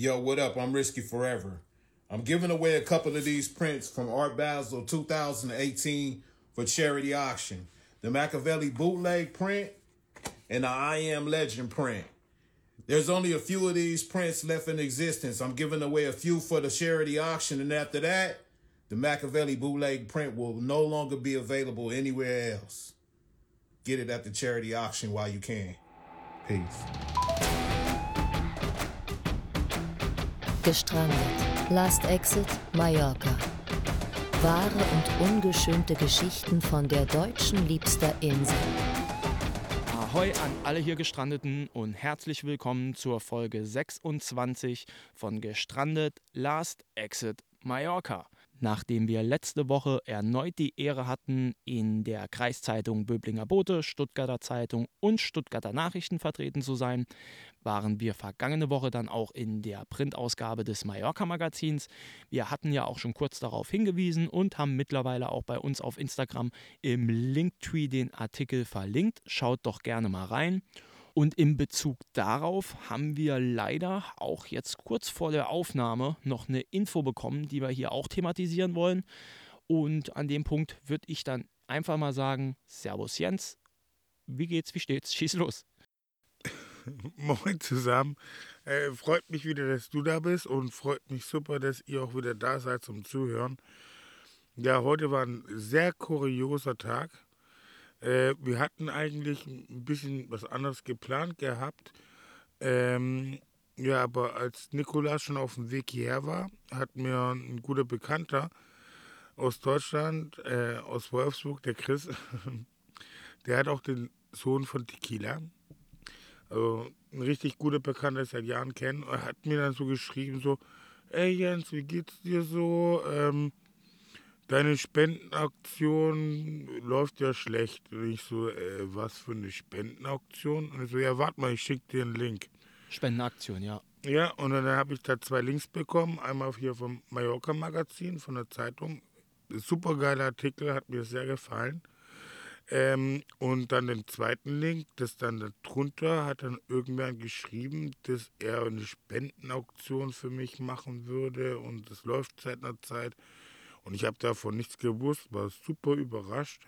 Yo, what up? I'm Risky Forever. I'm giving away a couple of these prints from Art Basel 2018 for charity auction. The Machiavelli bootleg print and the I Am Legend print. There's only a few of these prints left in existence. I'm giving away a few for the charity auction, and after that, the Machiavelli bootleg print will no longer be available anywhere else. Get it at the charity auction while you can. Peace. Gestrandet. Last Exit Mallorca. Wahre und ungeschönte Geschichten von der deutschen liebster Insel. Ahoi an alle hier Gestrandeten und herzlich willkommen zur Folge 26 von Gestrandet Last Exit Mallorca. Nachdem wir letzte Woche erneut die Ehre hatten, in der Kreiszeitung Böblinger Bote, Stuttgarter Zeitung und Stuttgarter Nachrichten vertreten zu sein, waren wir vergangene Woche dann auch in der Printausgabe des Mallorca-Magazins. Wir hatten ja auch schon kurz darauf hingewiesen und haben mittlerweile auch bei uns auf Instagram im Linktree den Artikel verlinkt. Schaut doch gerne mal rein. Und in Bezug darauf haben wir leider auch jetzt kurz vor der Aufnahme noch eine Info bekommen, die wir hier auch thematisieren wollen. Und an dem Punkt würde ich dann einfach mal sagen: Servus Jens, wie geht's, wie steht's? Schieß los. Moin zusammen. Äh, freut mich wieder, dass du da bist und freut mich super, dass ihr auch wieder da seid zum Zuhören. Ja, heute war ein sehr kurioser Tag. Äh, wir hatten eigentlich ein bisschen was anderes geplant gehabt. Ähm, ja, aber als Nikolas schon auf dem Weg hierher war, hat mir ein guter Bekannter aus Deutschland, äh, aus Wolfsburg, der Chris, der hat auch den Sohn von Tequila. Also ein richtig guter Bekannter, seit Jahren kennen. Hat mir dann so geschrieben, so, ey Jens, wie geht's dir so? Ähm, deine Spendenaktion läuft ja schlecht. Und ich so, äh, was für eine Spendenaktion? Und ich so, ja, warte mal, ich schicke dir einen Link. Spendenaktion, ja. Ja, und dann habe ich da zwei Links bekommen. Einmal hier vom Mallorca Magazin, von der Zeitung. Super geiler Artikel, hat mir sehr gefallen. Ähm, und dann den zweiten Link, das dann darunter hat dann irgendwer geschrieben, dass er eine Spendenauktion für mich machen würde und das läuft seit einer Zeit. Und ich habe davon nichts gewusst, war super überrascht.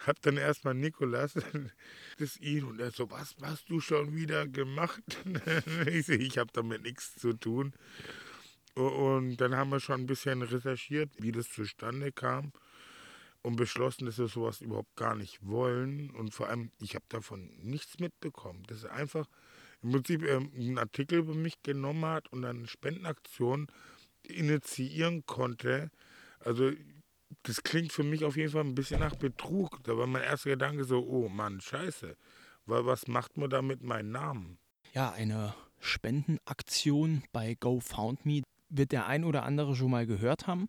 Hab dann erstmal Nikolas, das ihn, und er so, was hast du schon wieder gemacht? ich so, ich habe damit nichts zu tun. Und dann haben wir schon ein bisschen recherchiert, wie das zustande kam und beschlossen, dass wir sowas überhaupt gar nicht wollen. Und vor allem, ich habe davon nichts mitbekommen. Dass er einfach im Prinzip ähm, einen Artikel über mich genommen hat und eine Spendenaktion initiieren konnte. Also das klingt für mich auf jeden Fall ein bisschen nach Betrug. Da war mein erster Gedanke so, oh Mann, scheiße. Weil was macht man da mit meinem Namen? Ja, eine Spendenaktion bei GoFoundMe wird der ein oder andere schon mal gehört haben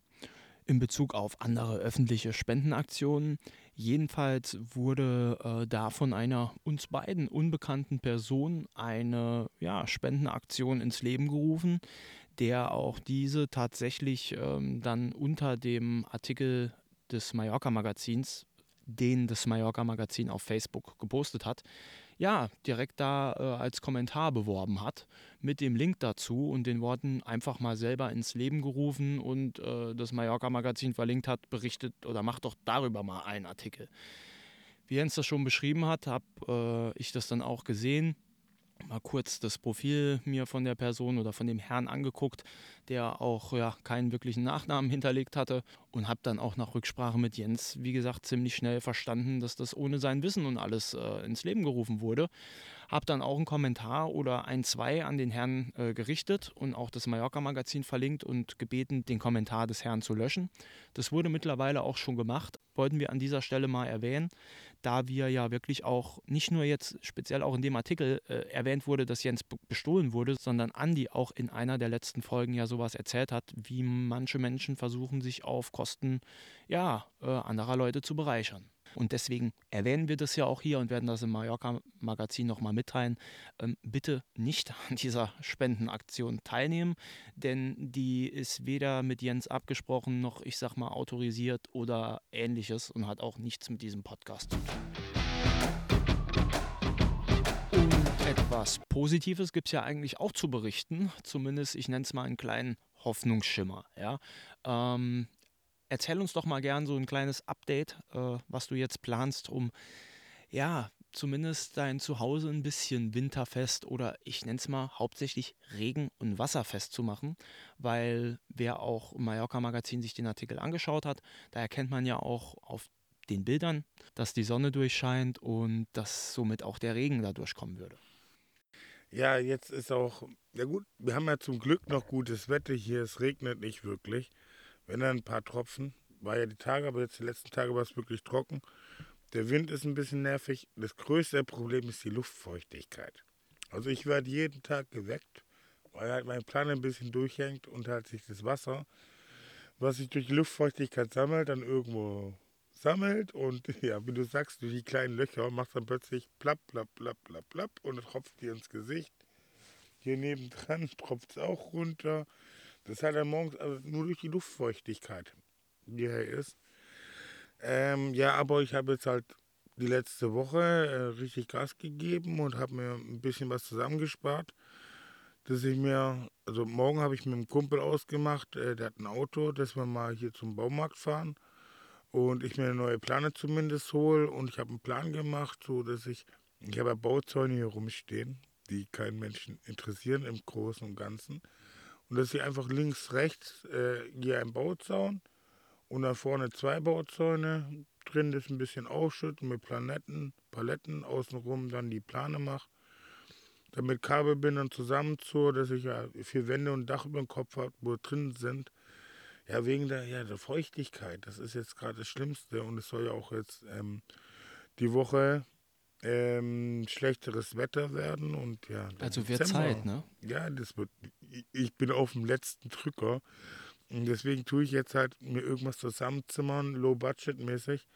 in Bezug auf andere öffentliche Spendenaktionen. Jedenfalls wurde äh, da von einer uns beiden unbekannten Person eine ja, Spendenaktion ins Leben gerufen, der auch diese tatsächlich ähm, dann unter dem Artikel des Mallorca Magazins, den das Mallorca Magazin auf Facebook gepostet hat, ja, direkt da äh, als Kommentar beworben hat, mit dem Link dazu und den Worten einfach mal selber ins Leben gerufen und äh, das Mallorca Magazin verlinkt hat, berichtet oder macht doch darüber mal einen Artikel. Wie Jens das schon beschrieben hat, habe äh, ich das dann auch gesehen mal kurz das Profil mir von der Person oder von dem Herrn angeguckt, der auch ja, keinen wirklichen Nachnamen hinterlegt hatte und habe dann auch nach Rücksprache mit Jens, wie gesagt, ziemlich schnell verstanden, dass das ohne sein Wissen und alles äh, ins Leben gerufen wurde. Habe dann auch einen Kommentar oder ein, zwei an den Herrn äh, gerichtet und auch das Mallorca-Magazin verlinkt und gebeten, den Kommentar des Herrn zu löschen. Das wurde mittlerweile auch schon gemacht, wollten wir an dieser Stelle mal erwähnen, da wir ja wirklich auch nicht nur jetzt speziell auch in dem Artikel äh, erwähnt wurde, dass Jens bestohlen wurde, sondern Andi auch in einer der letzten Folgen ja sowas erzählt hat, wie manche Menschen versuchen, sich auf Kosten ja, äh, anderer Leute zu bereichern. Und deswegen erwähnen wir das ja auch hier und werden das im Mallorca-Magazin nochmal mitteilen. Ähm, bitte nicht an dieser Spendenaktion teilnehmen, denn die ist weder mit Jens abgesprochen noch, ich sag mal, autorisiert oder ähnliches und hat auch nichts mit diesem Podcast zu tun. Etwas Positives gibt es ja eigentlich auch zu berichten. Zumindest, ich nenne es mal einen kleinen Hoffnungsschimmer. Ja? Ähm, erzähl uns doch mal gern so ein kleines Update, äh, was du jetzt planst, um ja, zumindest dein Zuhause ein bisschen winterfest oder ich nenne es mal hauptsächlich regen- und wasserfest zu machen, weil wer auch im Mallorca-Magazin sich den Artikel angeschaut hat, da erkennt man ja auch auf den Bildern, dass die Sonne durchscheint und dass somit auch der Regen da durchkommen würde. Ja, jetzt ist auch, ja gut, wir haben ja zum Glück noch gutes Wetter hier, es regnet nicht wirklich. Wenn dann ein paar Tropfen, war ja die Tage, aber jetzt die letzten Tage war es wirklich trocken. Der Wind ist ein bisschen nervig. Das größte Problem ist die Luftfeuchtigkeit. Also ich werde jeden Tag geweckt, weil halt mein Plan ein bisschen durchhängt und halt sich das Wasser, was sich durch die Luftfeuchtigkeit sammelt, dann irgendwo sammelt und ja, wie du sagst, durch die kleinen Löcher macht dann plötzlich plapp, plapp, plapp, plapp, plapp und tropft dir ins Gesicht. Hier nebendran tropft es auch runter. Das halt dann morgens also nur durch die Luftfeuchtigkeit, die hier ist. Ähm, ja, aber ich habe jetzt halt die letzte Woche äh, richtig Gas gegeben und habe mir ein bisschen was zusammengespart, dass ich mir, also morgen habe ich mit einem Kumpel ausgemacht, äh, der hat ein Auto, dass wir mal hier zum Baumarkt fahren und ich mir eine neue Plane zumindest hole und ich habe einen Plan gemacht, so dass ich, ich habe ja Bauzäune hier rumstehen, die keinen Menschen interessieren im Großen und Ganzen und dass ich einfach links, rechts äh, hier ein Bauzaun und da vorne zwei Bauzäune, drin ist ein bisschen Ausschütten mit Planetten, Paletten, außenrum dann die Plane mache. Damit Kabelbindern zusammenzur, dass ich ja vier Wände und Dach über dem Kopf habe, wo drin sind. Ja, wegen der, ja, der Feuchtigkeit. Das ist jetzt gerade das Schlimmste und es soll ja auch jetzt ähm, die Woche ähm, schlechteres Wetter werden und ja. Also wird Zeit, ne? Ja, das wird. Ich bin auf dem letzten Drücker. Und deswegen tue ich jetzt halt mir irgendwas zusammenzimmern, low-budget-mäßig.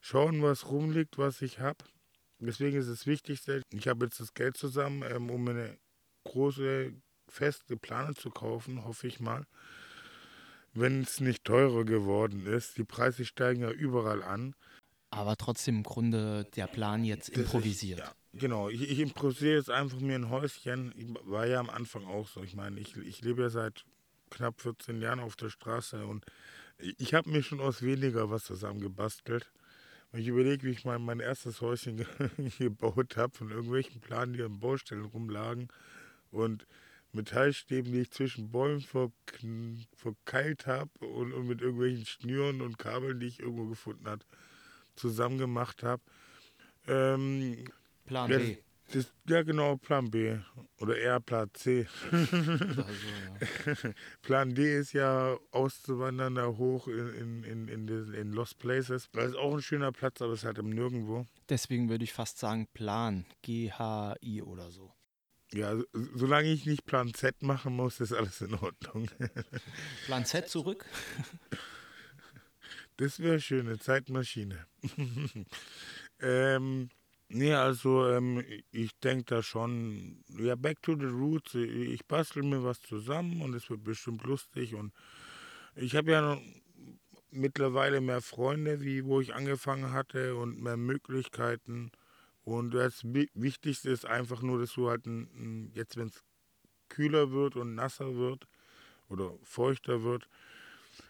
Schauen, was rumliegt, was ich habe. Deswegen ist es Wichtigste, ich habe jetzt das Geld zusammen, ähm, um eine große, feste Plane zu kaufen, hoffe ich mal. Wenn es nicht teurer geworden ist. Die Preise steigen ja überall an. Aber trotzdem im Grunde der Plan jetzt improvisiert. Ich, ja, genau, ich, ich, improvisiere jetzt einfach mir ein Häuschen. Ich war ja am Anfang auch so. Ich meine, ich, ich lebe ja seit knapp 14 Jahren auf der Straße und ich habe mir schon aus weniger was zusammengebastelt. Wenn ich überlege, wie ich mein, mein erstes Häuschen gebaut habe, von irgendwelchen Planen, die an Baustellen rumlagen und Metallstäben, die ich zwischen Bäumen verkeilt habe und, und, mit irgendwelchen Schnüren und Kabeln, die ich irgendwo gefunden habe, zusammen gemacht habe. Ähm, Plan B. Das, ja, genau, Plan B. Oder eher Plan C. also, ja. Plan D ist ja auszuwandern da hoch in, in, in, in, Lost Places. Das ist auch ein schöner Platz, aber es ist halt im Nirgendwo. Deswegen würde ich fast sagen Plan. G-H-I oder so. Ja, solange ich nicht Plan Z machen muss, ist alles in Ordnung. Plan Z zurück? Das wäre schön, eine Zeitmaschine. ähm, nee, also ähm, ich denke da schon, ja, back to the roots. Ich bastel mir was zusammen und es wird bestimmt lustig. Und ich habe ja mittlerweile mehr Freunde, wie wo ich angefangen hatte und mehr Möglichkeiten. Und das Wichtigste ist einfach nur, dass du halt ein, jetzt, wenn es kühler wird und nasser wird oder feuchter wird,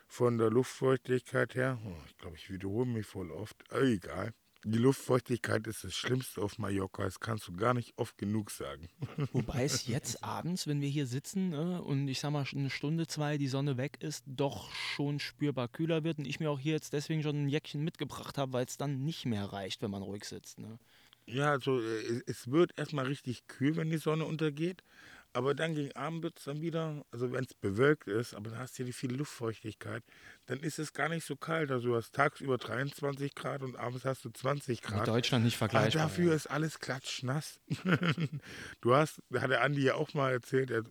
von der Luftfeuchtigkeit her, oh, ich glaube, ich wiederhole mich voll oft, egal. Die Luftfeuchtigkeit ist das Schlimmste auf Mallorca, das kannst du gar nicht oft genug sagen. Wobei es jetzt abends, wenn wir hier sitzen ne, und ich sag mal eine Stunde, zwei die Sonne weg ist, doch schon spürbar kühler wird und ich mir auch hier jetzt deswegen schon ein Jäckchen mitgebracht habe, weil es dann nicht mehr reicht, wenn man ruhig sitzt. Ne? Ja, also äh, es wird erstmal richtig kühl, wenn die Sonne untergeht. Aber dann gegen Abend wird es dann wieder, also wenn es bewölkt ist, aber dann hast du ja die viel Luftfeuchtigkeit, dann ist es gar nicht so kalt. Also du hast tagsüber 23 Grad und abends hast du 20 Grad. Mit Deutschland nicht vergleichbar. Aber dafür ja. ist alles klatschnass. du hast, hat der Andi ja auch mal erzählt, er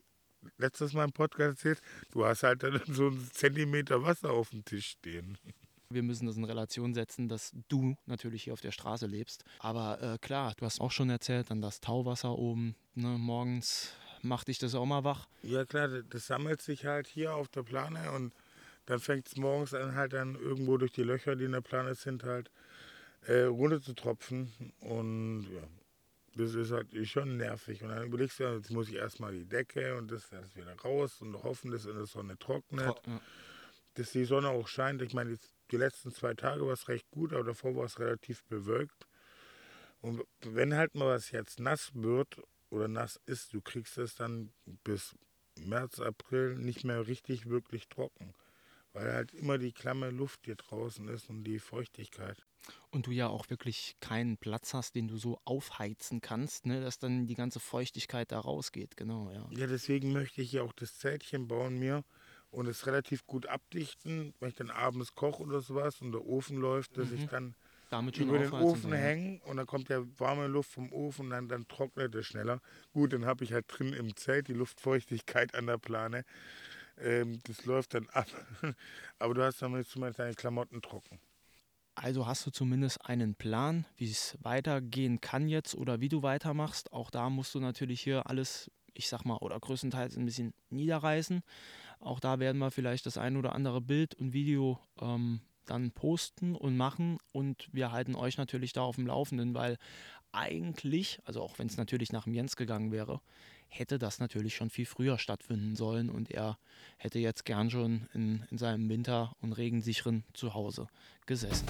letztes Mal im Podcast erzählt, du hast halt dann so einen Zentimeter Wasser auf dem Tisch stehen. Wir müssen das in Relation setzen, dass du natürlich hier auf der Straße lebst. Aber äh, klar, du hast auch schon erzählt, dann das Tauwasser oben ne, morgens Macht dich das auch mal wach? Ja klar, das sammelt sich halt hier auf der Plane und dann fängt es morgens an halt dann irgendwo durch die Löcher, die in der Plane sind, halt äh, runter zu tropfen. Und ja, Das ist halt schon nervig. Und dann überlegst du, jetzt muss ich erstmal die Decke und das, das wieder raus und hoffen, dass in der Sonne trocknet. Tro ja. Dass die Sonne auch scheint. Ich meine, die letzten zwei Tage war es recht gut, aber davor war es relativ bewölkt. Und wenn halt mal was jetzt nass wird oder nass ist, du kriegst es dann bis März, April nicht mehr richtig wirklich trocken. Weil halt immer die klamme Luft hier draußen ist und die Feuchtigkeit. Und du ja auch wirklich keinen Platz hast, den du so aufheizen kannst, ne, dass dann die ganze Feuchtigkeit da rausgeht, genau, ja. Ja, deswegen möchte ich ja auch das Zeltchen bauen mir und es relativ gut abdichten, wenn ich dann abends koche oder sowas und der Ofen läuft, dass mhm. ich dann damit über den Ofen hängen und dann kommt ja warme Luft vom Ofen und dann, dann trocknet es schneller. Gut, dann habe ich halt drin im Zelt die Luftfeuchtigkeit an der Plane. Ähm, das läuft dann ab. Aber du hast dann zumindest deine Klamotten trocken. Also hast du zumindest einen Plan, wie es weitergehen kann jetzt oder wie du weitermachst. Auch da musst du natürlich hier alles, ich sag mal, oder größtenteils ein bisschen niederreißen. Auch da werden wir vielleicht das ein oder andere Bild und Video ähm, dann posten und machen und wir halten euch natürlich da auf dem Laufenden, weil eigentlich, also auch wenn es natürlich nach dem Jens gegangen wäre, hätte das natürlich schon viel früher stattfinden sollen und er hätte jetzt gern schon in, in seinem winter- und regensicheren Zuhause gesessen.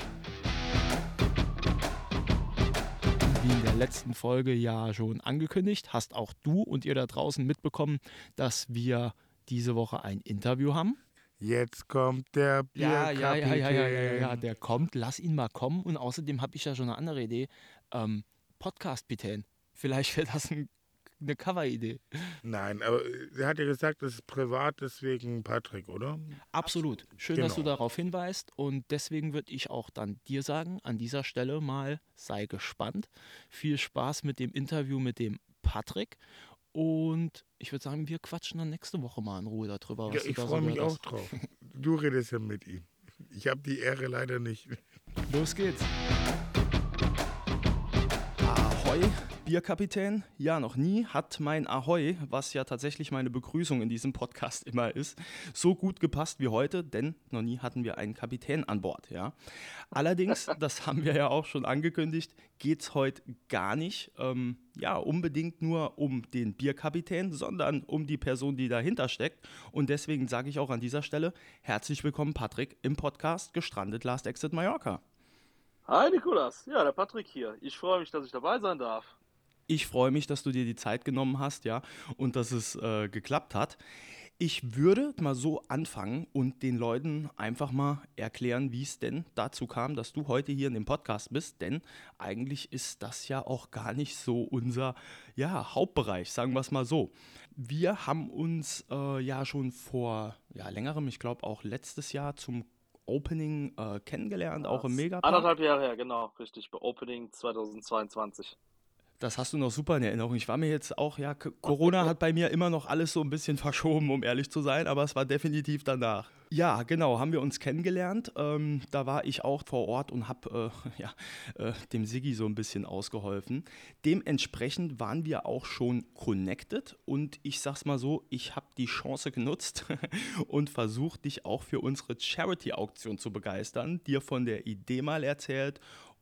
Wie in der letzten Folge ja schon angekündigt, hast auch du und ihr da draußen mitbekommen, dass wir diese Woche ein Interview haben. Jetzt kommt der ja, ja, ja, ja, ja, ja, ja, der kommt. Lass ihn mal kommen. Und außerdem habe ich ja schon eine andere Idee. Ähm, Podcast-Pitäen. Vielleicht wäre das ein, eine Cover-Idee. Nein, aber er hat ja gesagt, das ist privat, deswegen Patrick, oder? Absolut. Schön, genau. dass du genau. darauf hinweist. Und deswegen würde ich auch dann dir sagen, an dieser Stelle mal sei gespannt. Viel Spaß mit dem Interview mit dem Patrick. Und ich würde sagen, wir quatschen dann nächste Woche mal in Ruhe darüber. ja, ich freue so mich auch drauf. Du redest ja mit ihm. Ich habe die Ehre leider nicht. Los geht's. Ahoi, Bierkapitän. Ja, noch nie hat mein Ahoi, was ja tatsächlich meine Begrüßung in diesem Podcast immer ist, so gut gepasst wie heute, denn noch nie hatten wir einen Kapitän an Bord. Ja. Allerdings, das haben wir ja auch schon angekündigt, geht es heute gar nicht ähm, ja, unbedingt nur um den Bierkapitän, sondern um die Person, die dahinter steckt. Und deswegen sage ich auch an dieser Stelle herzlich willkommen, Patrick, im Podcast Gestrandet Last Exit Mallorca. Hi Nikolas, ja, der Patrick hier. Ich freue mich, dass ich dabei sein darf. Ich freue mich, dass du dir die Zeit genommen hast, ja, und dass es äh, geklappt hat. Ich würde mal so anfangen und den Leuten einfach mal erklären, wie es denn dazu kam, dass du heute hier in dem Podcast bist, denn eigentlich ist das ja auch gar nicht so unser ja, Hauptbereich, sagen wir es mal so. Wir haben uns äh, ja schon vor ja, längerem, ich glaube auch letztes Jahr zum Opening äh, kennengelernt, auch im Megapark. Anderthalb Jahre her, genau, richtig, bei Opening 2022. Das hast du noch super in Erinnerung. Ich war mir jetzt auch, ja, Corona hat bei mir immer noch alles so ein bisschen verschoben, um ehrlich zu sein, aber es war definitiv danach. Ja, genau, haben wir uns kennengelernt. Ähm, da war ich auch vor Ort und habe äh, ja, äh, dem Siggi so ein bisschen ausgeholfen. Dementsprechend waren wir auch schon connected und ich sag's mal so, ich habe die Chance genutzt und versucht, dich auch für unsere Charity-Auktion zu begeistern, dir von der Idee mal erzählt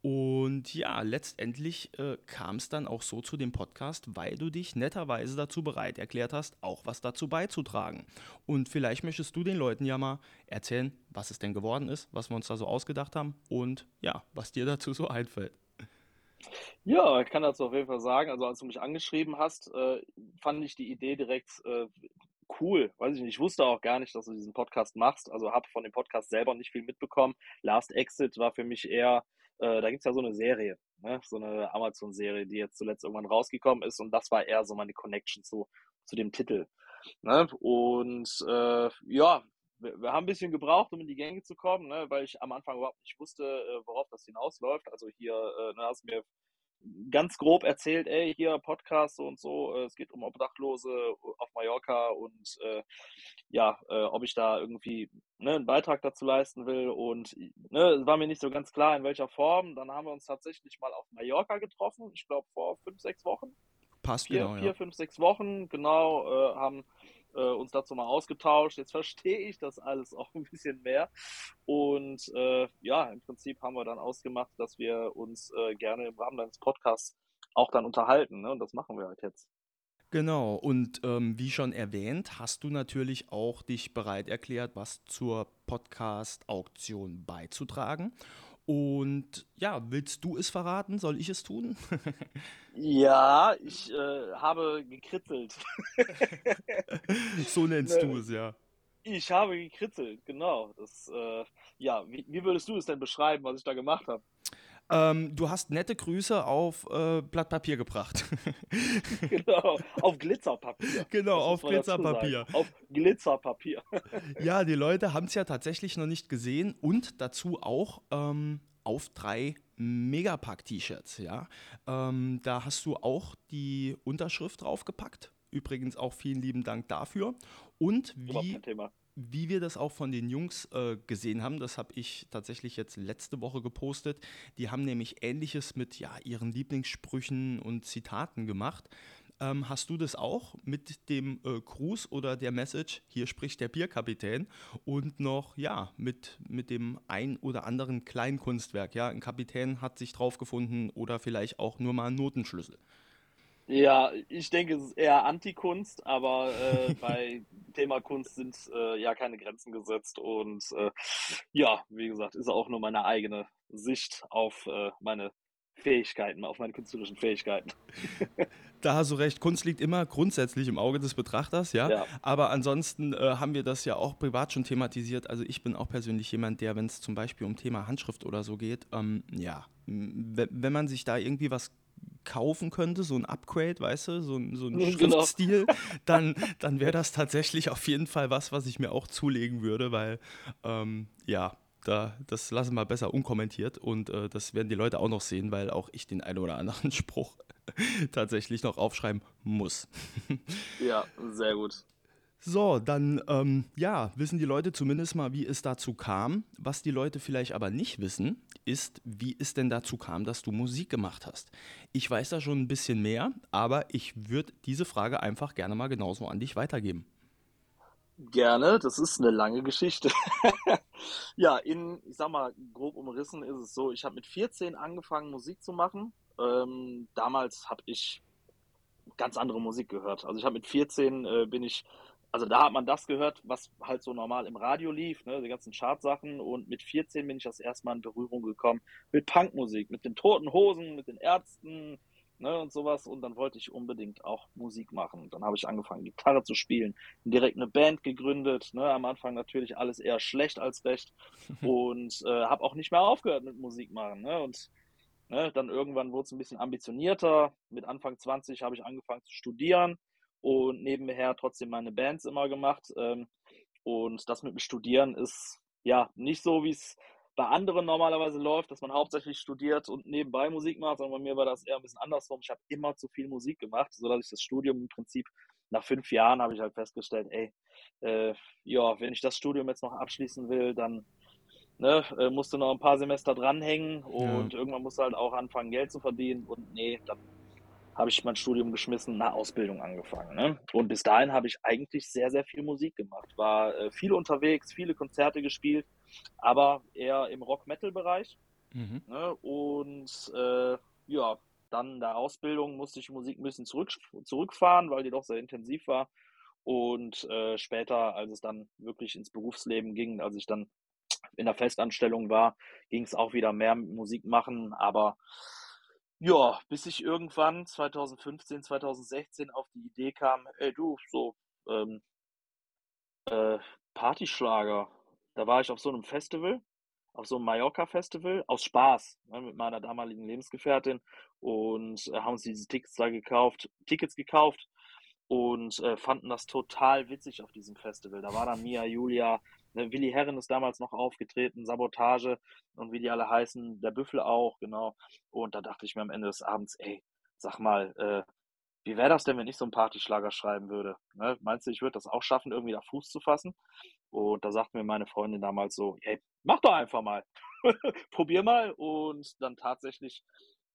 und ja, letztendlich äh, kam es dann auch so zu dem Podcast, weil du dich netterweise dazu bereit erklärt hast, auch was dazu beizutragen. Und vielleicht möchtest du den Leuten ja mal erzählen, was es denn geworden ist, was wir uns da so ausgedacht haben und ja, was dir dazu so einfällt. Ja, ich kann dazu auf jeden Fall sagen. Also, als du mich angeschrieben hast, äh, fand ich die Idee direkt äh, cool. Weiß ich nicht. Ich wusste auch gar nicht, dass du diesen Podcast machst. Also, habe von dem Podcast selber nicht viel mitbekommen. Last Exit war für mich eher äh, da es ja so eine Serie, ne? so eine Amazon-Serie, die jetzt zuletzt irgendwann rausgekommen ist und das war eher so meine Connection zu, zu dem Titel. Ne? Und äh, ja, wir, wir, haben ein bisschen gebraucht, um in die Gänge zu kommen, ne? weil ich am Anfang überhaupt nicht wusste, äh, worauf das hinausläuft. Also hier äh, ne, hast du mir ganz grob erzählt, ey, hier Podcast und so, äh, es geht um Obdachlose auf Mallorca und äh, ja, äh, ob ich da irgendwie ne, einen Beitrag dazu leisten will und ne, es war mir nicht so ganz klar, in welcher Form. Dann haben wir uns tatsächlich mal auf Mallorca getroffen, ich glaube vor fünf, sechs Wochen. Passt vier, genau, vier, ja. fünf, sechs Wochen, genau, äh, haben äh, uns dazu mal ausgetauscht. Jetzt verstehe ich das alles auch ein bisschen mehr. Und äh, ja, im Prinzip haben wir dann ausgemacht, dass wir uns äh, gerne im Rahmen deines Podcasts auch dann unterhalten. Ne? Und das machen wir halt jetzt. Genau, und ähm, wie schon erwähnt, hast du natürlich auch dich bereit erklärt, was zur Podcast-Auktion beizutragen. Und ja, willst du es verraten? Soll ich es tun? ja, ich äh, habe gekritzelt. so nennst du es, ja. Ich habe gekritzelt, genau. Das, äh, ja, wie, wie, würdest du es denn beschreiben, was ich da gemacht habe? Ähm, du hast nette Grüße auf äh, Blatt Papier gebracht. genau, auf Glitzerpapier. Genau, auf Glitzerpapier. Auf Glitzerpapier. ja, die Leute haben es ja tatsächlich noch nicht gesehen und dazu auch ähm, auf drei Megapack-T-Shirts. Ja? Ähm, da hast du auch die Unterschrift draufgepackt. Übrigens auch vielen lieben Dank dafür. Und wie, wie wir das auch von den Jungs äh, gesehen haben, das habe ich tatsächlich jetzt letzte Woche gepostet, die haben nämlich ähnliches mit ja, ihren Lieblingssprüchen und Zitaten gemacht. Ähm, hast du das auch mit dem äh, Gruß oder der Message, hier spricht der Bierkapitän und noch, ja, mit, mit dem ein oder anderen Kleinkunstwerk, ja, ein Kapitän hat sich drauf gefunden oder vielleicht auch nur mal einen Notenschlüssel. Ja, ich denke, es ist eher Antikunst, aber äh, bei Thema Kunst sind äh, ja keine Grenzen gesetzt und äh, ja, wie gesagt, ist auch nur meine eigene Sicht auf äh, meine Fähigkeiten, auf meine künstlerischen Fähigkeiten. Da hast du recht, Kunst liegt immer grundsätzlich im Auge des Betrachters, ja. ja. Aber ansonsten äh, haben wir das ja auch privat schon thematisiert. Also ich bin auch persönlich jemand, der, wenn es zum Beispiel um Thema Handschrift oder so geht, ähm, ja, wenn man sich da irgendwie was kaufen könnte, so ein Upgrade, weißt du, so ein, so ein genau. Schriftstil, dann, dann wäre das tatsächlich auf jeden Fall was, was ich mir auch zulegen würde, weil ähm, ja, da, das lassen wir besser unkommentiert und äh, das werden die Leute auch noch sehen, weil auch ich den einen oder anderen Spruch tatsächlich noch aufschreiben muss. ja, sehr gut. So, dann ähm, ja, wissen die Leute zumindest mal, wie es dazu kam. Was die Leute vielleicht aber nicht wissen, ist, wie es denn dazu kam, dass du Musik gemacht hast. Ich weiß da schon ein bisschen mehr, aber ich würde diese Frage einfach gerne mal genauso an dich weitergeben. Gerne, das ist eine lange Geschichte. ja, in, ich sag mal, grob umrissen ist es so, ich habe mit 14 angefangen, Musik zu machen. Ähm, damals habe ich ganz andere Musik gehört. Also ich habe mit 14 äh, bin ich also da hat man das gehört, was halt so normal im Radio lief, ne, die ganzen Chartsachen. Und mit 14 bin ich das erste Mal in Berührung gekommen mit Punkmusik, mit den Toten Hosen, mit den Ärzten ne, und sowas. Und dann wollte ich unbedingt auch Musik machen. Dann habe ich angefangen, Gitarre zu spielen, direkt eine Band gegründet. Ne, am Anfang natürlich alles eher schlecht als recht und äh, habe auch nicht mehr aufgehört mit Musik machen. Ne, und ne, dann irgendwann wurde es ein bisschen ambitionierter. Mit Anfang 20 habe ich angefangen zu studieren und nebenher trotzdem meine Bands immer gemacht. Ähm, und das mit dem Studieren ist ja nicht so, wie es bei anderen normalerweise läuft, dass man hauptsächlich studiert und nebenbei Musik macht, sondern bei mir war das eher ein bisschen andersrum. Ich habe immer zu viel Musik gemacht, sodass ich das Studium im Prinzip nach fünf Jahren habe ich halt festgestellt, ey, äh, ja, wenn ich das Studium jetzt noch abschließen will, dann ne, äh, musst du noch ein paar Semester dranhängen und ja. irgendwann musst du halt auch anfangen, Geld zu verdienen und nee, dann habe ich mein Studium geschmissen, eine Ausbildung angefangen. Ne? Und bis dahin habe ich eigentlich sehr, sehr viel Musik gemacht. War äh, viel unterwegs, viele Konzerte gespielt, aber eher im Rock-Metal-Bereich. Mhm. Ne? Und äh, ja, dann in der Ausbildung musste ich Musik ein bisschen zurück, zurückfahren, weil die doch sehr intensiv war. Und äh, später, als es dann wirklich ins Berufsleben ging, als ich dann in der Festanstellung war, ging es auch wieder mehr mit Musik machen, aber ja, bis ich irgendwann 2015, 2016 auf die Idee kam, ey du, so ähm, äh, Partyschlager. Da war ich auf so einem Festival, auf so einem Mallorca-Festival, aus Spaß, ne, mit meiner damaligen Lebensgefährtin und äh, haben uns diese Tickets da gekauft, Tickets gekauft und äh, fanden das total witzig auf diesem Festival. Da war dann Mia, Julia, Ne, Willi Herren ist damals noch aufgetreten, Sabotage und wie die alle heißen, der Büffel auch, genau. Und da dachte ich mir am Ende des Abends, ey, sag mal, äh, wie wäre das denn, wenn ich so einen Partyschlager schreiben würde? Ne? Meinst du, ich würde das auch schaffen, irgendwie da Fuß zu fassen? Und da sagte mir meine Freundin damals so, hey, mach doch einfach mal. Probier mal. Und dann tatsächlich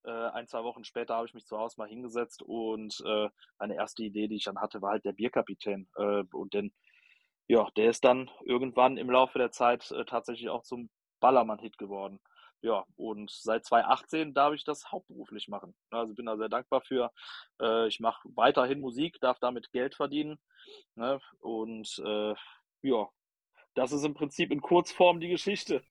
äh, ein, zwei Wochen später habe ich mich zu Hause mal hingesetzt und äh, meine erste Idee, die ich dann hatte, war halt der Bierkapitän. Äh, und den ja, der ist dann irgendwann im Laufe der Zeit äh, tatsächlich auch zum Ballermann-Hit geworden. ja, und seit 2018 darf ich das hauptberuflich machen. Also bin da sehr dankbar für. Äh, ich mache weiterhin Musik, darf damit Geld verdienen. Ne? Und äh, ja, das ist im Prinzip in Kurzform die Geschichte.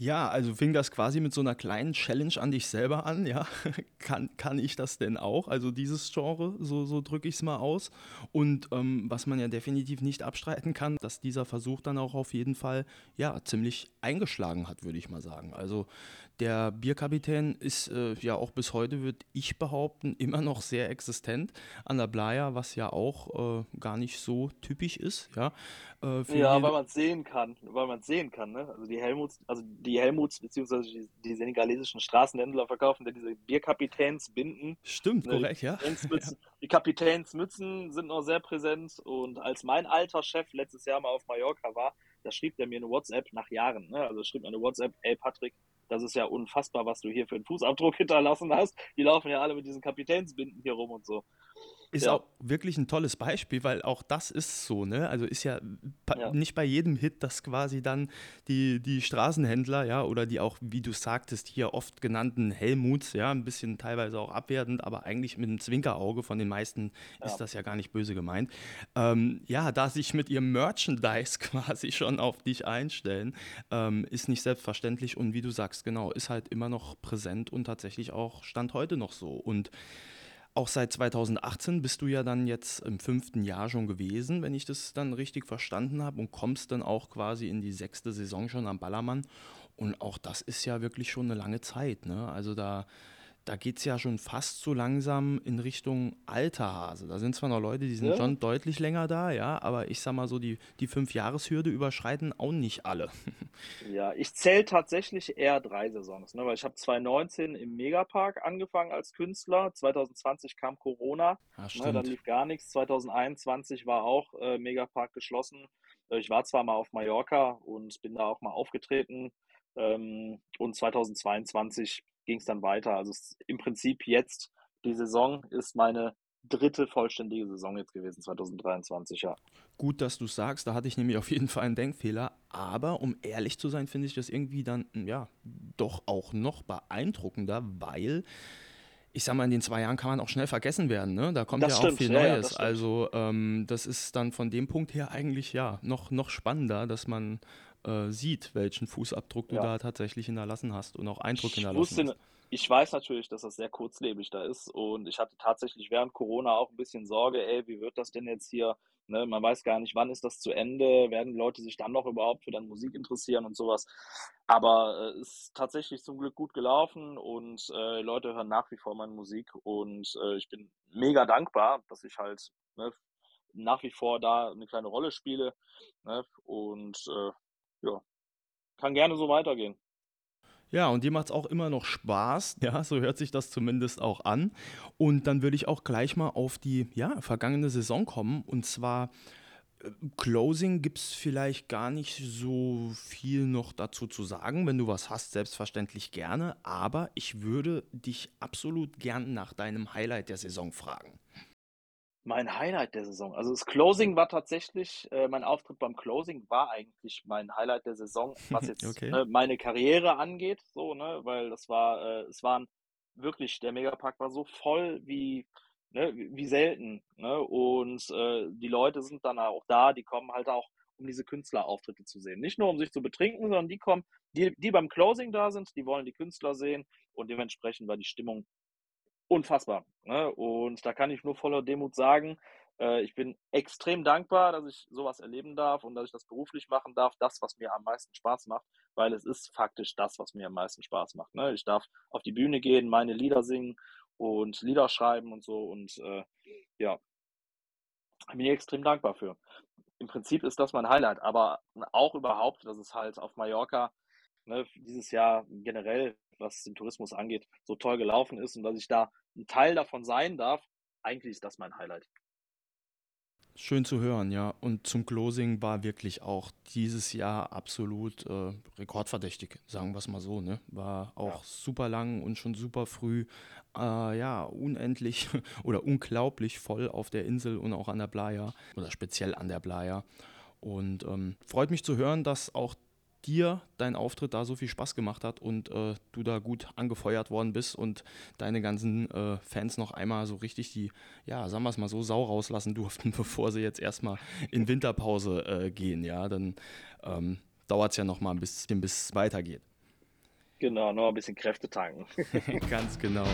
Ja, also fing das quasi mit so einer kleinen Challenge an dich selber an, ja. kann, kann ich das denn auch? Also dieses Genre, so, so drücke ich es mal aus. Und ähm, was man ja definitiv nicht abstreiten kann, dass dieser Versuch dann auch auf jeden Fall ja ziemlich eingeschlagen hat, würde ich mal sagen. Also der Bierkapitän ist äh, ja auch bis heute, würde ich behaupten, immer noch sehr existent an der Blaya, was ja auch äh, gar nicht so typisch ist, ja. Äh, ja, weil man es sehen kann, weil man es sehen kann, ne? Also die Helmuts, also die Helmuts beziehungsweise die, die senegalesischen Straßenhändler verkaufen ja diese Bierkapitänsbinden. Stimmt, ne? korrekt, ja. ja. Die Kapitänsmützen sind noch sehr präsent und als mein alter Chef letztes Jahr mal auf Mallorca war, da schrieb der mir eine WhatsApp nach Jahren, ne? Also schrieb mir eine WhatsApp, ey Patrick, das ist ja unfassbar, was du hier für einen Fußabdruck hinterlassen hast. Die laufen ja alle mit diesen Kapitänsbinden hier rum und so. Ist ja. auch wirklich ein tolles Beispiel, weil auch das ist so, ne? Also ist ja, ja, nicht bei jedem Hit, dass quasi dann die, die Straßenhändler, ja, oder die auch, wie du sagtest, hier oft genannten Helmuts, ja, ein bisschen teilweise auch abwertend, aber eigentlich mit einem Zwinkerauge von den meisten ja. ist das ja gar nicht böse gemeint. Ähm, ja, da sich mit ihrem Merchandise quasi schon auf dich einstellen, ähm, ist nicht selbstverständlich und wie du sagst, genau, ist halt immer noch präsent und tatsächlich auch Stand heute noch so. Und auch seit 2018 bist du ja dann jetzt im fünften Jahr schon gewesen, wenn ich das dann richtig verstanden habe, und kommst dann auch quasi in die sechste Saison schon am Ballermann. Und auch das ist ja wirklich schon eine lange Zeit. Ne? Also da da geht es ja schon fast so langsam in Richtung alter Hase. Da sind zwar noch Leute, die sind ja. schon deutlich länger da, ja, aber ich sag mal so, die, die Fünf-Jahres-Hürde überschreiten auch nicht alle. Ja, ich zähle tatsächlich eher drei Saisons, ne, weil ich habe 2019 im Megapark angefangen als Künstler, 2020 kam Corona, ja, ne, dann lief gar nichts, 2021 war auch äh, Megapark geschlossen. Äh, ich war zwar mal auf Mallorca und bin da auch mal aufgetreten ähm, und 2022 ging es dann weiter. Also im Prinzip jetzt, die Saison ist meine dritte vollständige Saison jetzt gewesen, 2023, ja. Gut, dass du sagst, da hatte ich nämlich auf jeden Fall einen Denkfehler. Aber um ehrlich zu sein, finde ich das irgendwie dann, ja, doch auch noch beeindruckender, weil ich sag mal, in den zwei Jahren kann man auch schnell vergessen werden. Ne? Da kommt das ja stimmt. auch viel Neues. Ja, ja, also ähm, das ist dann von dem Punkt her eigentlich ja noch, noch spannender, dass man äh, sieht, welchen Fußabdruck du ja. da tatsächlich hinterlassen hast und auch Eindruck ich hinterlassen wusste, hast. Ich weiß natürlich, dass das sehr kurzlebig da ist und ich hatte tatsächlich während Corona auch ein bisschen Sorge, ey, wie wird das denn jetzt hier? Ne, man weiß gar nicht, wann ist das zu Ende, werden Leute sich dann noch überhaupt für deine Musik interessieren und sowas. Aber es äh, ist tatsächlich zum Glück gut gelaufen und äh, Leute hören nach wie vor meine Musik und äh, ich bin mega dankbar, dass ich halt ne, nach wie vor da eine kleine Rolle spiele. Ne, und äh, ja, kann gerne so weitergehen. Ja, und dir macht es auch immer noch Spaß. Ja, so hört sich das zumindest auch an. Und dann würde ich auch gleich mal auf die ja, vergangene Saison kommen. Und zwar äh, Closing gibt es vielleicht gar nicht so viel noch dazu zu sagen. Wenn du was hast, selbstverständlich gerne. Aber ich würde dich absolut gern nach deinem Highlight der Saison fragen mein Highlight der Saison. Also das Closing war tatsächlich, äh, mein Auftritt beim Closing war eigentlich mein Highlight der Saison, was jetzt okay. ne, meine Karriere angeht, so, ne, weil das war, äh, es waren wirklich, der Megapark war so voll wie, ne, wie selten, ne, und äh, die Leute sind dann auch da, die kommen halt auch, um diese Künstlerauftritte zu sehen. Nicht nur um sich zu betrinken, sondern die kommen, die, die beim Closing da sind, die wollen die Künstler sehen und dementsprechend war die Stimmung unfassbar. Ne? Und da kann ich nur voller Demut sagen, äh, ich bin extrem dankbar, dass ich sowas erleben darf und dass ich das beruflich machen darf, das, was mir am meisten Spaß macht, weil es ist faktisch das, was mir am meisten Spaß macht. Ne? Ich darf auf die Bühne gehen, meine Lieder singen und Lieder schreiben und so und äh, ja, bin ich extrem dankbar für. Im Prinzip ist das mein Highlight, aber auch überhaupt, dass es halt auf Mallorca ne, dieses Jahr generell, was den Tourismus angeht, so toll gelaufen ist und dass ich da ein Teil davon sein darf, eigentlich ist das mein Highlight. Schön zu hören, ja. Und zum Closing war wirklich auch dieses Jahr absolut äh, rekordverdächtig, sagen wir es mal so. Ne? War auch ja. super lang und schon super früh, äh, ja, unendlich oder unglaublich voll auf der Insel und auch an der Playa oder speziell an der Playa. Und ähm, freut mich zu hören, dass auch dir dein Auftritt da so viel Spaß gemacht hat und äh, du da gut angefeuert worden bist und deine ganzen äh, Fans noch einmal so richtig die, ja, sagen wir es mal so, Sau rauslassen durften, bevor sie jetzt erstmal in Winterpause äh, gehen. Ja, dann ähm, dauert es ja noch mal ein bisschen, bis es weitergeht. Genau, noch ein bisschen Kräfte tanken. Ganz genau.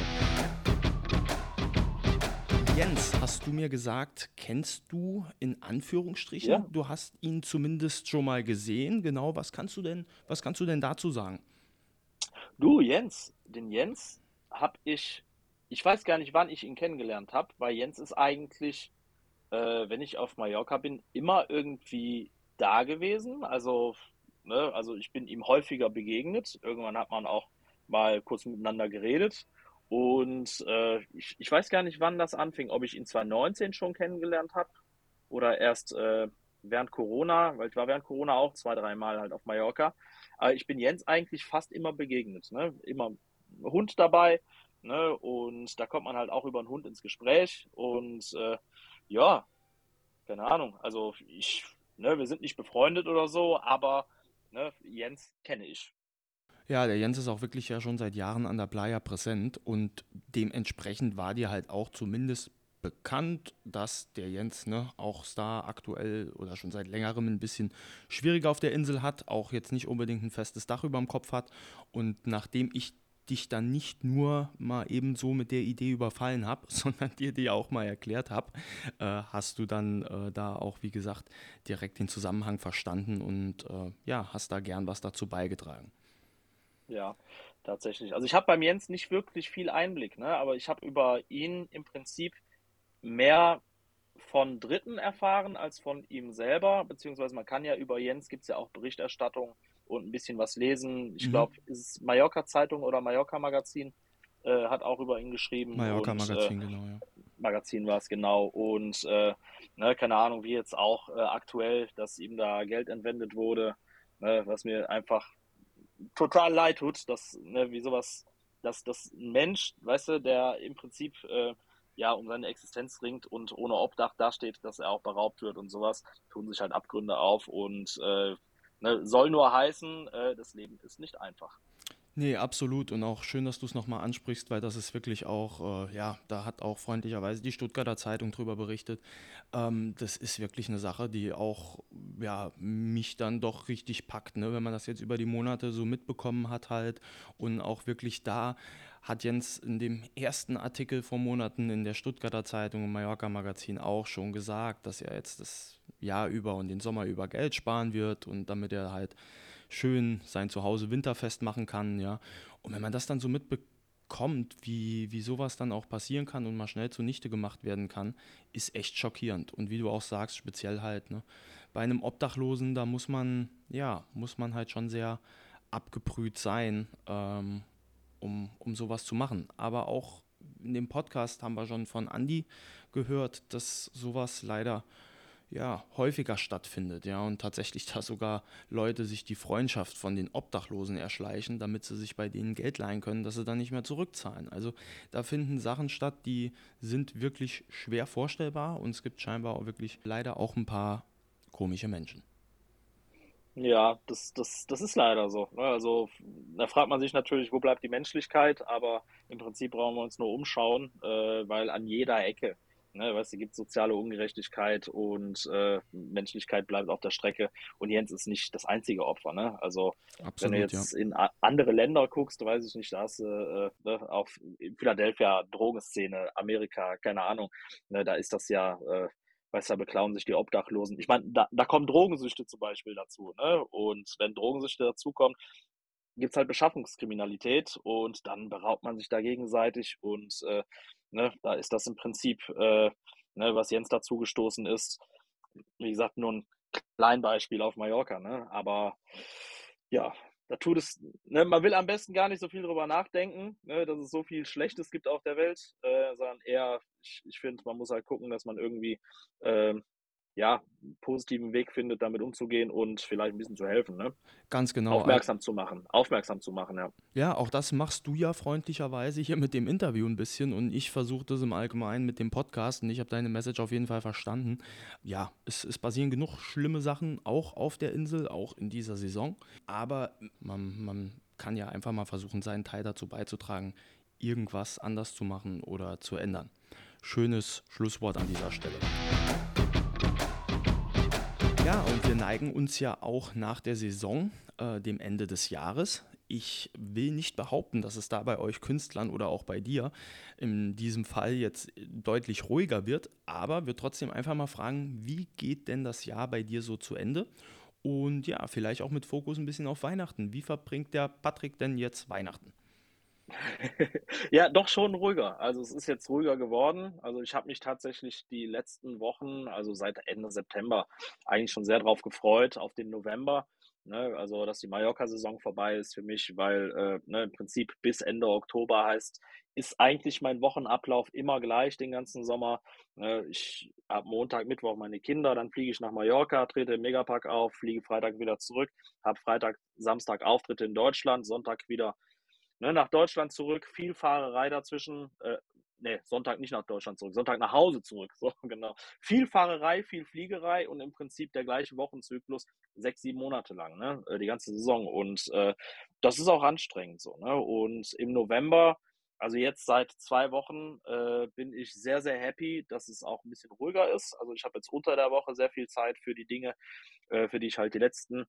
Jens, hast du mir gesagt, kennst du in Anführungsstrichen? Ja. Du hast ihn zumindest schon mal gesehen. Genau, was kannst du denn, was kannst du denn dazu sagen? Du, Jens, den Jens habe ich, ich weiß gar nicht, wann ich ihn kennengelernt habe, weil Jens ist eigentlich, äh, wenn ich auf Mallorca bin, immer irgendwie da gewesen. Also, ne, also ich bin ihm häufiger begegnet. Irgendwann hat man auch mal kurz miteinander geredet. Und äh, ich, ich weiß gar nicht, wann das anfing, ob ich ihn 2019 schon kennengelernt habe oder erst äh, während Corona, weil ich war während Corona auch zwei, dreimal halt auf Mallorca. Aber ich bin Jens eigentlich fast immer begegnet. Ne? Immer Hund dabei. Ne? Und da kommt man halt auch über einen Hund ins Gespräch. Und äh, ja, keine Ahnung. Also ich, ne, wir sind nicht befreundet oder so, aber ne, Jens kenne ich. Ja, der Jens ist auch wirklich ja schon seit Jahren an der Playa präsent und dementsprechend war dir halt auch zumindest bekannt, dass der Jens ne, auch da aktuell oder schon seit längerem ein bisschen schwieriger auf der Insel hat, auch jetzt nicht unbedingt ein festes Dach über dem Kopf hat. Und nachdem ich dich dann nicht nur mal eben so mit der Idee überfallen habe, sondern dir die auch mal erklärt habe, äh, hast du dann äh, da auch, wie gesagt, direkt den Zusammenhang verstanden und äh, ja, hast da gern was dazu beigetragen. Ja, tatsächlich. Also ich habe beim Jens nicht wirklich viel Einblick, ne? Aber ich habe über ihn im Prinzip mehr von Dritten erfahren als von ihm selber, beziehungsweise man kann ja über Jens gibt es ja auch Berichterstattung und ein bisschen was lesen. Ich Mhm. glaube, ist Mallorca Zeitung oder Mallorca Magazin äh, hat auch über ihn geschrieben Mallorca und äh, Magazin, genau, ja. Magazin war es genau und äh, ne, keine Ahnung, wie jetzt auch äh, aktuell, dass ihm da Geld entwendet wurde, ne, was mir einfach total leid tut, dass, ne, wie sowas, dass, ein Mensch, weißt du, der im Prinzip äh, ja um seine Existenz ringt und ohne Obdach dasteht, dass er auch beraubt wird und sowas, tun sich halt Abgründe auf und äh, ne, soll nur heißen, äh, das Leben ist nicht einfach. Nee, absolut. Und auch schön, dass du es nochmal ansprichst, weil das ist wirklich auch, äh, ja, da hat auch freundlicherweise die Stuttgarter Zeitung drüber berichtet. Ähm, das ist wirklich eine Sache, die auch, ja, mich dann doch richtig packt, ne? Wenn man das jetzt über die Monate so mitbekommen hat halt und auch wirklich da hat Jens in dem ersten Artikel vor Monaten in der Stuttgarter Zeitung im Mallorca Magazin auch schon gesagt, dass er jetzt das Jahr über und den Sommer über Geld sparen wird und damit er halt schön sein Zuhause winterfest machen kann, ja. Und wenn man das dann so mitbekommt, wie, wie sowas dann auch passieren kann und mal schnell zunichte gemacht werden kann, ist echt schockierend. Und wie du auch sagst, speziell halt, ne, bei einem Obdachlosen, da muss man, ja, muss man halt schon sehr abgebrüht sein, ähm, um, um sowas zu machen. Aber auch in dem Podcast haben wir schon von Andy gehört, dass sowas leider ja, häufiger stattfindet, ja, und tatsächlich da sogar Leute sich die Freundschaft von den Obdachlosen erschleichen, damit sie sich bei denen Geld leihen können, dass sie dann nicht mehr zurückzahlen. Also da finden Sachen statt, die sind wirklich schwer vorstellbar und es gibt scheinbar auch wirklich leider auch ein paar komische Menschen. Ja, das, das, das ist leider so. ne? Also da fragt man sich natürlich, wo bleibt die Menschlichkeit, aber im Prinzip brauchen wir uns nur umschauen, äh, weil an jeder Ecke, ne, weißt du, gibt soziale Ungerechtigkeit und äh, Menschlichkeit bleibt auf der Strecke. Und Jens ist nicht das einzige Opfer, ne? Also wenn du Absolut, ja. jetzt in andere Länder guckst, weiß ich nicht, da hast du äh, ne, auf in Philadelphia Drogenszene, Amerika, keine Ahnung, ne, da ist das ja, äh, weißt du, da beklauen sich die Obdachlosen. Ich meine, da, da kommen Drogensüchte zum Beispiel dazu, ne? Und wenn Drogensüchte dazukommen, gibt's halt Beschaffungskriminalität und dann beraubt man sich da gegenseitig und äh, ne, da ist das im Prinzip, äh, ne, was Jens dazu gestoßen ist, wie gesagt, nur ein Kleinbeispiel auf Mallorca, ne? Aber ja, da tut es, ne, man will am besten gar nicht so viel drüber nachdenken, ne, dass es so viel Schlechtes gibt auf der Welt, äh, sondern eher, ich, ich finde, man muss halt gucken, dass man irgendwie ähm, ja, positiven Weg findet, damit umzugehen und vielleicht ein bisschen zu helfen. Ne? Ganz genau. Aufmerksam zu machen. Aufmerksam zu machen, ja. Ja, auch das machst du ja freundlicherweise hier mit dem Interview ein bisschen und ich versuche das im Allgemeinen mit dem Podcast und ich habe deine Message auf jeden Fall verstanden. Ja, es, es passieren genug schlimme Sachen, auch auf der Insel, auch in dieser Saison. Aber man, man kann ja einfach mal versuchen, seinen Teil dazu beizutragen, irgendwas anders zu machen oder zu ändern. Schönes Schlusswort an dieser Stelle. Ja, und wir neigen uns ja auch nach der Saison, äh, dem Ende des Jahres. Ich will nicht behaupten, dass es da bei euch Künstlern oder auch bei dir in diesem Fall jetzt deutlich ruhiger wird, aber wir trotzdem einfach mal fragen, wie geht denn das Jahr bei dir so zu Ende? Und ja, vielleicht auch mit Fokus ein bisschen auf Weihnachten. Wie verbringt der Patrick denn jetzt Weihnachten? Ja, doch schon ruhiger. Also es ist jetzt ruhiger geworden. Also ich habe mich tatsächlich die letzten Wochen, also seit Ende September, eigentlich schon sehr drauf gefreut, auf den November. Ne? Also dass die Mallorca-Saison vorbei ist für mich, weil äh, ne, im Prinzip bis Ende Oktober heißt, ist eigentlich mein Wochenablauf immer gleich den ganzen Sommer. Ne? Ich habe Montag, Mittwoch meine Kinder, dann fliege ich nach Mallorca, trete im Megapark auf, fliege Freitag wieder zurück, habe Freitag, Samstag Auftritte in Deutschland, Sonntag wieder ne, nach Deutschland zurück, viel Fahrerei dazwischen. Äh, ne, Sonntag nicht nach Deutschland zurück, Sonntag nach Hause zurück. So, genau. Viel Fahrerei, viel Fliegerei und im Prinzip der gleiche Wochenzyklus, sechs, sieben Monate lang, ne, äh, die ganze Saison. Und äh, das ist auch anstrengend so. Ne? Und im November, also jetzt seit zwei Wochen, äh, bin ich sehr, sehr happy, dass es auch ein bisschen ruhiger ist. Also ich habe jetzt unter der Woche sehr viel Zeit für die Dinge, äh, für die ich halt die letzten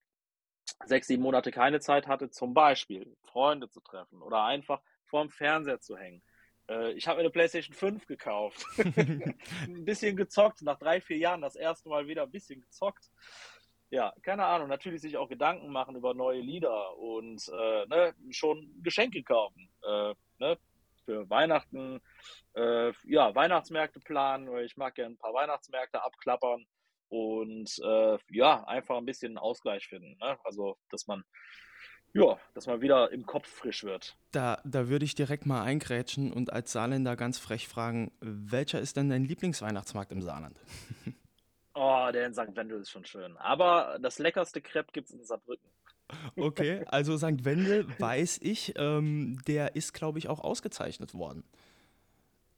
sechs, sieben Monate keine Zeit hatte, zum Beispiel Freunde zu treffen oder einfach vorm Fernseher zu hängen. Äh, ich habe mir eine PlayStation 5 gekauft. ein bisschen gezockt, nach drei, vier Jahren das erste Mal wieder ein bisschen gezockt. Ja, keine Ahnung, natürlich sich auch Gedanken machen über neue Lieder und äh, ne, schon Geschenke kaufen. Äh, ne, für Weihnachten, äh, ja, Weihnachtsmärkte planen. Ich mag gerne ein paar Weihnachtsmärkte abklappern und äh, ja, einfach ein bisschen Ausgleich finden. Ne? Also, dass man ja, dass man wieder im Kopf frisch wird. Da, da würde ich direkt mal eingrätschen und als Saarländer ganz frech fragen, welcher ist denn dein Lieblingsweihnachtsmarkt im Saarland? oh, der in St. Wendel ist schon schön. Aber das leckerste Crepe gibt es in Saarbrücken. Okay, also St. Wendel weiß ich, ähm, der ist, glaube ich, auch ausgezeichnet worden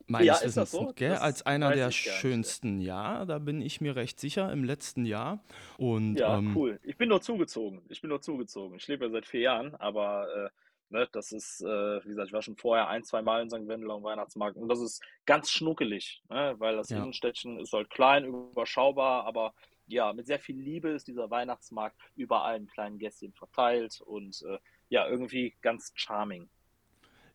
meines ja, Wissens, so? gell? als einer der schönsten. Ja. da bin ich mir recht sicher im letzten Jahr. Und, ja, ähm, cool. Ich bin nur zugezogen. Ich bin nur zugezogen. Ich lebe ja seit vier Jahren, aber äh, ne, das ist, äh, wie gesagt, ich war schon vorher ein, zwei Mal in St. Wendel am Weihnachtsmarkt und das ist ganz schnuckelig, ne, weil das ja. Innenstädtchen ist halt klein, überschaubar, aber ja, mit sehr viel Liebe ist dieser Weihnachtsmarkt überall in kleinen Gästchen verteilt und äh, ja, irgendwie ganz charming.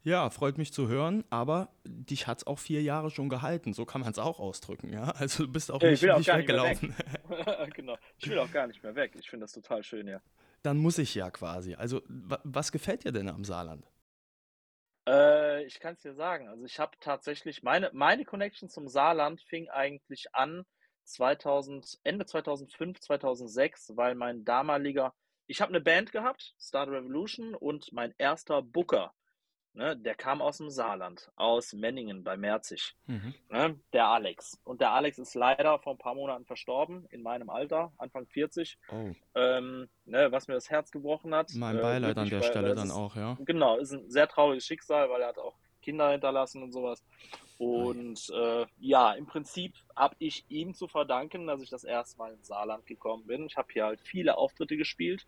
Ja, freut mich zu hören, aber dich hat es auch vier Jahre schon gehalten, so kann man es auch ausdrücken, ja. Also du bist auch nicht, auch nicht weggelaufen. Weg. genau. Ich will auch gar nicht mehr weg. Ich finde das total schön, ja. Dann muss ich ja quasi. Also, was gefällt dir denn am Saarland? Äh, ich kann es dir sagen. Also ich habe tatsächlich, meine, meine Connection zum Saarland fing eigentlich an 2000, Ende 2005, 2006, weil mein damaliger, ich habe eine Band gehabt, Start Revolution, und mein erster Booker Ne, der kam aus dem Saarland, aus Menningen bei Merzig. Mhm. Ne, der Alex. Und der Alex ist leider vor ein paar Monaten verstorben, in meinem Alter, Anfang 40. Oh. Ähm, ne, was mir das Herz gebrochen hat. Mein äh, Beileid äh, an der Stelle dann ist, auch, ja. Genau, ist ein sehr trauriges Schicksal, weil er hat auch Kinder hinterlassen und sowas. Und äh, ja, im Prinzip habe ich ihm zu verdanken, dass ich das erste Mal ins Saarland gekommen bin. Ich habe hier halt viele Auftritte gespielt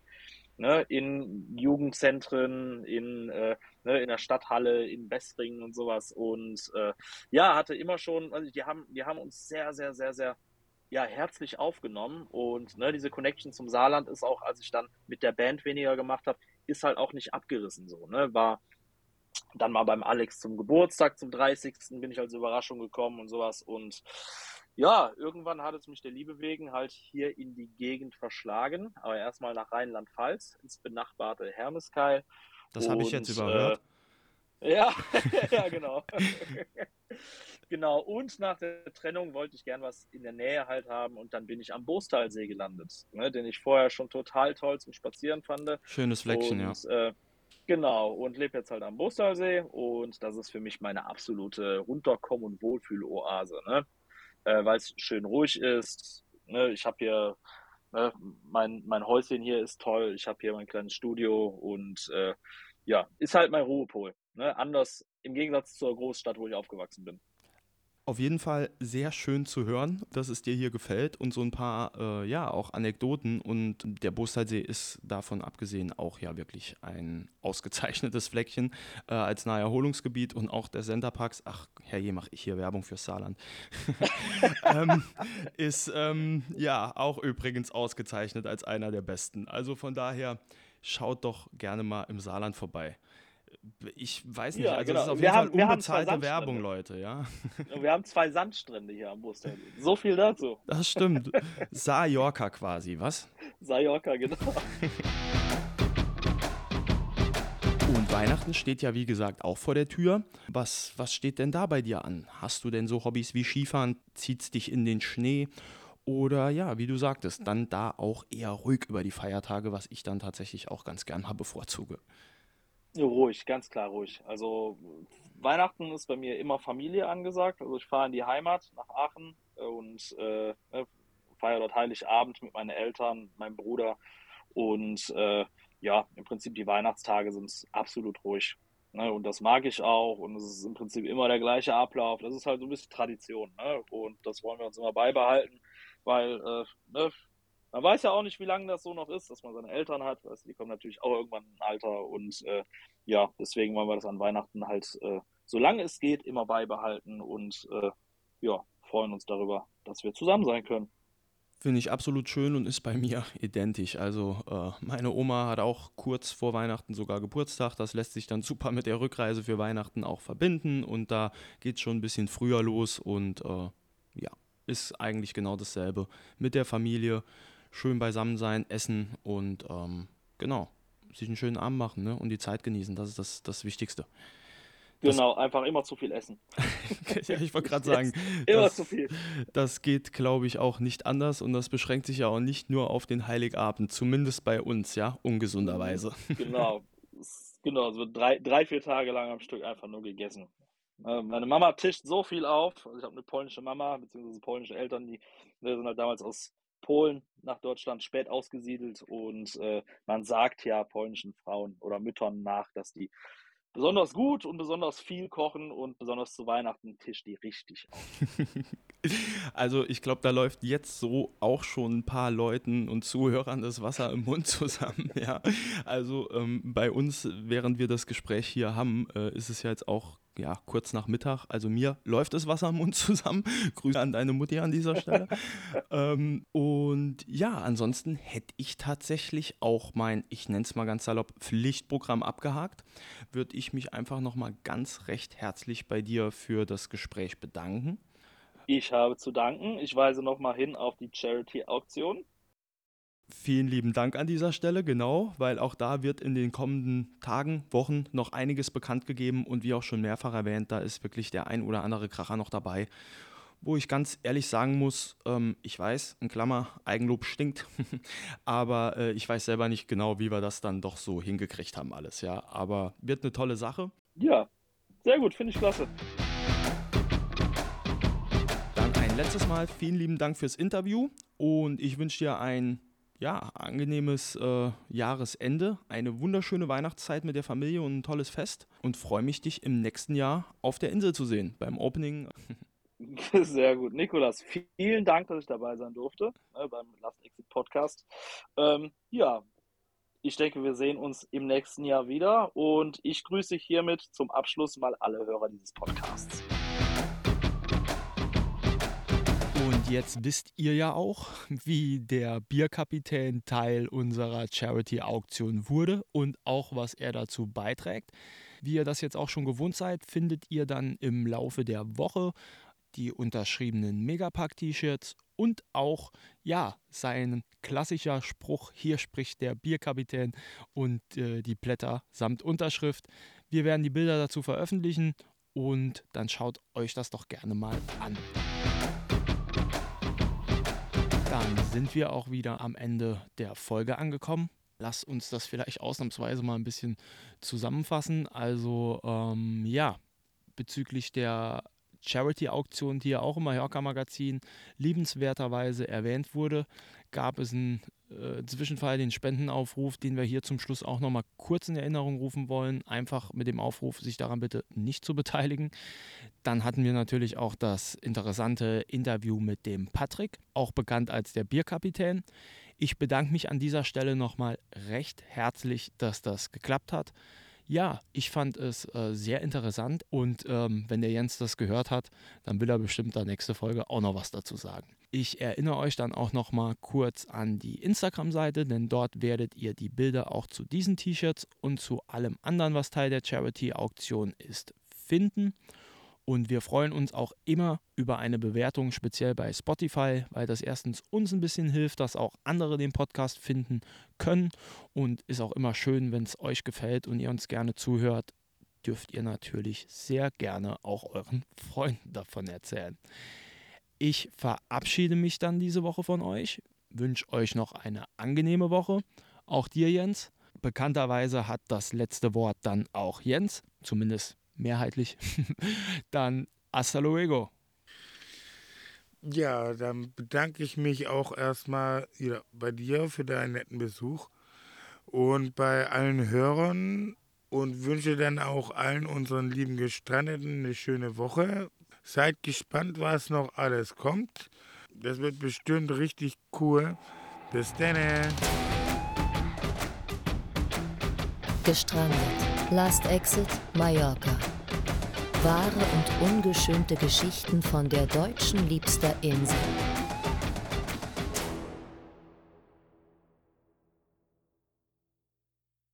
ne, in Jugendzentren, in, äh, ne, in der Stadthalle, in Bessringen und sowas. Und äh, ja, hatte immer schon, also die haben, die haben uns sehr, sehr, sehr, sehr ja, herzlich aufgenommen. Und ne, diese Connection zum Saarland ist auch, als ich dann mit der Band weniger gemacht habe, ist halt auch nicht abgerissen so. Ne? War dann mal beim Alex zum Geburtstag, zum 30. bin ich als Überraschung gekommen und sowas. Und ja, irgendwann hat es mich der Liebe wegen halt hier in die Gegend verschlagen, aber erstmal nach Rheinland-Pfalz, ins benachbarte Hermeskeil. Das habe ich jetzt überhört. Äh, ja, ja, genau. genau, und nach der Trennung wollte ich gern was in der Nähe halt haben und dann bin ich am Bostalsee gelandet, ne, den ich vorher schon total toll zum Spazieren fand. Schönes Fleckchen, und, ja. Äh, Genau, und lebe jetzt halt am Bostalsee und das ist für mich meine absolute Runterkommen- und Wohlfühloase. Ne? Äh, weil es schön ruhig ist, ne, ich habe hier, ne, mein, mein Häuschen hier ist toll, ich habe hier mein kleines Studio und äh, ja, ist halt mein Ruhepol. Ne? Anders im Gegensatz zur Großstadt, wo ich aufgewachsen bin. Auf jeden Fall sehr schön zu hören, dass es dir hier gefällt und so ein paar, äh, ja, auch Anekdoten. Und der Bostalsee ist davon abgesehen auch ja wirklich ein ausgezeichnetes Fleckchen äh, als Naherholungsgebiet und auch der Centerparks, ach, herrje, mache ich hier Werbung für Saarland, ähm, ist ähm, ja auch übrigens ausgezeichnet als einer der besten. Also von daher schaut doch gerne mal im Saarland vorbei ich weiß nicht, ja, also genau. das ist auf jeden wir Fall haben, unbezahlte Werbung, Leute, ja. Wir haben zwei Sandstrände hier am Bustel. So viel dazu. Das stimmt. Sajorka quasi, was? Sajorka, genau. Und Weihnachten steht ja, wie gesagt, auch vor der Tür. Was, was steht denn da bei dir an? Hast du denn so Hobbys wie Skifahren? Zieht's dich in den Schnee? Oder ja, wie du sagtest, dann da auch eher ruhig über die Feiertage, was ich dann tatsächlich auch ganz gern mal bevorzuge. Ruhig, ganz klar ruhig. Also Weihnachten ist bei mir immer Familie angesagt. Also ich fahre in die Heimat nach Aachen und äh, ne, feiere dort Heiligabend mit meinen Eltern, meinem Bruder. Und äh, ja, im Prinzip die Weihnachtstage sind absolut ruhig. Ne? Und das mag ich auch. Und es ist im Prinzip immer der gleiche Ablauf. Das ist halt so ein bisschen Tradition. Ne? Und das wollen wir uns immer beibehalten, weil äh, ne, man weiß ja auch nicht, wie lange das so noch ist, dass man seine Eltern hat. Also die kommen natürlich auch irgendwann in ein Alter und äh, ja, deswegen wollen wir das an Weihnachten halt, äh, solange es geht, immer beibehalten und äh, ja, freuen uns darüber, dass wir zusammen sein können. Finde ich absolut schön und ist bei mir identisch. Also äh, meine Oma hat auch kurz vor Weihnachten sogar Geburtstag. Das lässt sich dann super mit der Rückreise für Weihnachten auch verbinden und da geht es schon ein bisschen früher los und äh, ja, ist eigentlich genau dasselbe mit der Familie schön beisammen sein, essen und ähm, genau, sich einen schönen Abend machen ne? und die Zeit genießen. Das ist das, das Wichtigste. Genau, das, einfach immer zu viel essen. ja, ich wollte gerade sagen, immer das, zu viel. Das geht, glaube ich, auch nicht anders und das beschränkt sich ja auch nicht nur auf den Heiligabend, zumindest bei uns, ja, ungesunderweise. Genau, genau, so drei, drei, vier Tage lang am Stück einfach nur gegessen. Äh, meine Mama tischt so viel auf. Also ich habe eine polnische Mama, beziehungsweise polnische Eltern, die, die sind halt damals aus Polen nach Deutschland spät ausgesiedelt und äh, man sagt ja polnischen Frauen oder Müttern nach, dass die besonders gut und besonders viel kochen und besonders zu Weihnachten tisch die richtig auf. Also ich glaube, da läuft jetzt so auch schon ein paar Leuten und Zuhörern das Wasser im Mund zusammen. Ja, also ähm, bei uns, während wir das Gespräch hier haben, äh, ist es ja jetzt auch ja, kurz nach Mittag. Also mir läuft das Wasser im Mund zusammen. Grüße an deine Mutti an dieser Stelle. ähm, und ja, ansonsten hätte ich tatsächlich auch mein, ich nenne es mal ganz salopp, Pflichtprogramm abgehakt. Würde ich mich einfach nochmal ganz recht herzlich bei dir für das Gespräch bedanken. Ich habe zu danken. Ich weise nochmal hin auf die Charity-Auktion. Vielen lieben Dank an dieser Stelle, genau, weil auch da wird in den kommenden Tagen, Wochen noch einiges bekannt gegeben und wie auch schon mehrfach erwähnt, da ist wirklich der ein oder andere Kracher noch dabei, wo ich ganz ehrlich sagen muss, ähm, ich weiß, in Klammer, Eigenlob stinkt, aber äh, ich weiß selber nicht genau, wie wir das dann doch so hingekriegt haben alles, ja, aber wird eine tolle Sache. Ja, sehr gut, finde ich klasse. Dann ein letztes Mal vielen lieben Dank fürs Interview und ich wünsche dir ein ja, angenehmes äh, Jahresende, eine wunderschöne Weihnachtszeit mit der Familie und ein tolles Fest und freue mich, dich im nächsten Jahr auf der Insel zu sehen, beim Opening. Sehr gut. Nikolas, vielen Dank, dass ich dabei sein durfte äh, beim Last Exit Podcast. Ähm, ja, ich denke, wir sehen uns im nächsten Jahr wieder und ich grüße hiermit zum Abschluss mal alle Hörer dieses Podcasts. Und jetzt wisst ihr ja auch, wie der Bierkapitän Teil unserer Charity-Auktion wurde und auch, was er dazu beiträgt. Wie ihr das jetzt auch schon gewohnt seid, findet ihr dann im Laufe der Woche die unterschriebenen Megapack-T-Shirts und auch, ja, sein klassischer Spruch, hier spricht der Bierkapitän und äh, die Blätter samt Unterschrift. Wir werden die Bilder dazu veröffentlichen und dann schaut euch das doch gerne mal an. Sind wir auch wieder am Ende der Folge angekommen. Lass uns das vielleicht ausnahmsweise mal ein bisschen zusammenfassen. Also ähm, ja, bezüglich der Charity-Auktion, die ja auch im Mallorca-Magazin liebenswerterweise erwähnt wurde, gab es einen äh, Zwischenfall, den Spendenaufruf, den wir hier zum Schluss auch nochmal kurz in Erinnerung rufen wollen. Einfach mit dem Aufruf, sich daran bitte nicht zu beteiligen. Dann hatten wir natürlich auch das interessante Interview mit dem Patrick, auch bekannt als der Bierkapitän. Ich bedanke mich an dieser Stelle nochmal recht herzlich, dass das geklappt hat. Ja, ich fand es äh, sehr interessant und ähm, wenn der Jens das gehört hat, dann will er bestimmt der nächste Folge auch noch was dazu sagen. Ich erinnere euch dann auch noch mal kurz an die Instagram-Seite, denn dort werdet ihr die Bilder auch zu diesen T-Shirts und zu allem anderen, was Teil der Charity-Auktion ist, finden. Und wir freuen uns auch immer über eine Bewertung, speziell bei Spotify, weil das erstens uns ein bisschen hilft, dass auch andere den Podcast finden können. Und ist auch immer schön, wenn es euch gefällt und ihr uns gerne zuhört, dürft ihr natürlich sehr gerne auch euren Freunden davon erzählen. Ich verabschiede mich dann diese Woche von euch, wünsche euch noch eine angenehme Woche. Auch dir, Jens. Bekannterweise hat das letzte Wort dann auch Jens, zumindest mehrheitlich, dann hasta luego. Ja, dann bedanke ich mich auch erstmal bei dir für deinen netten Besuch und bei allen Hörern und wünsche dann auch allen unseren lieben Gestrandeten eine schöne Woche. Seid gespannt, was noch alles kommt. Das wird bestimmt richtig cool. Bis dann. Gestrandet. Last Exit Mallorca. Wahre und ungeschönte Geschichten von der deutschen liebster Insel.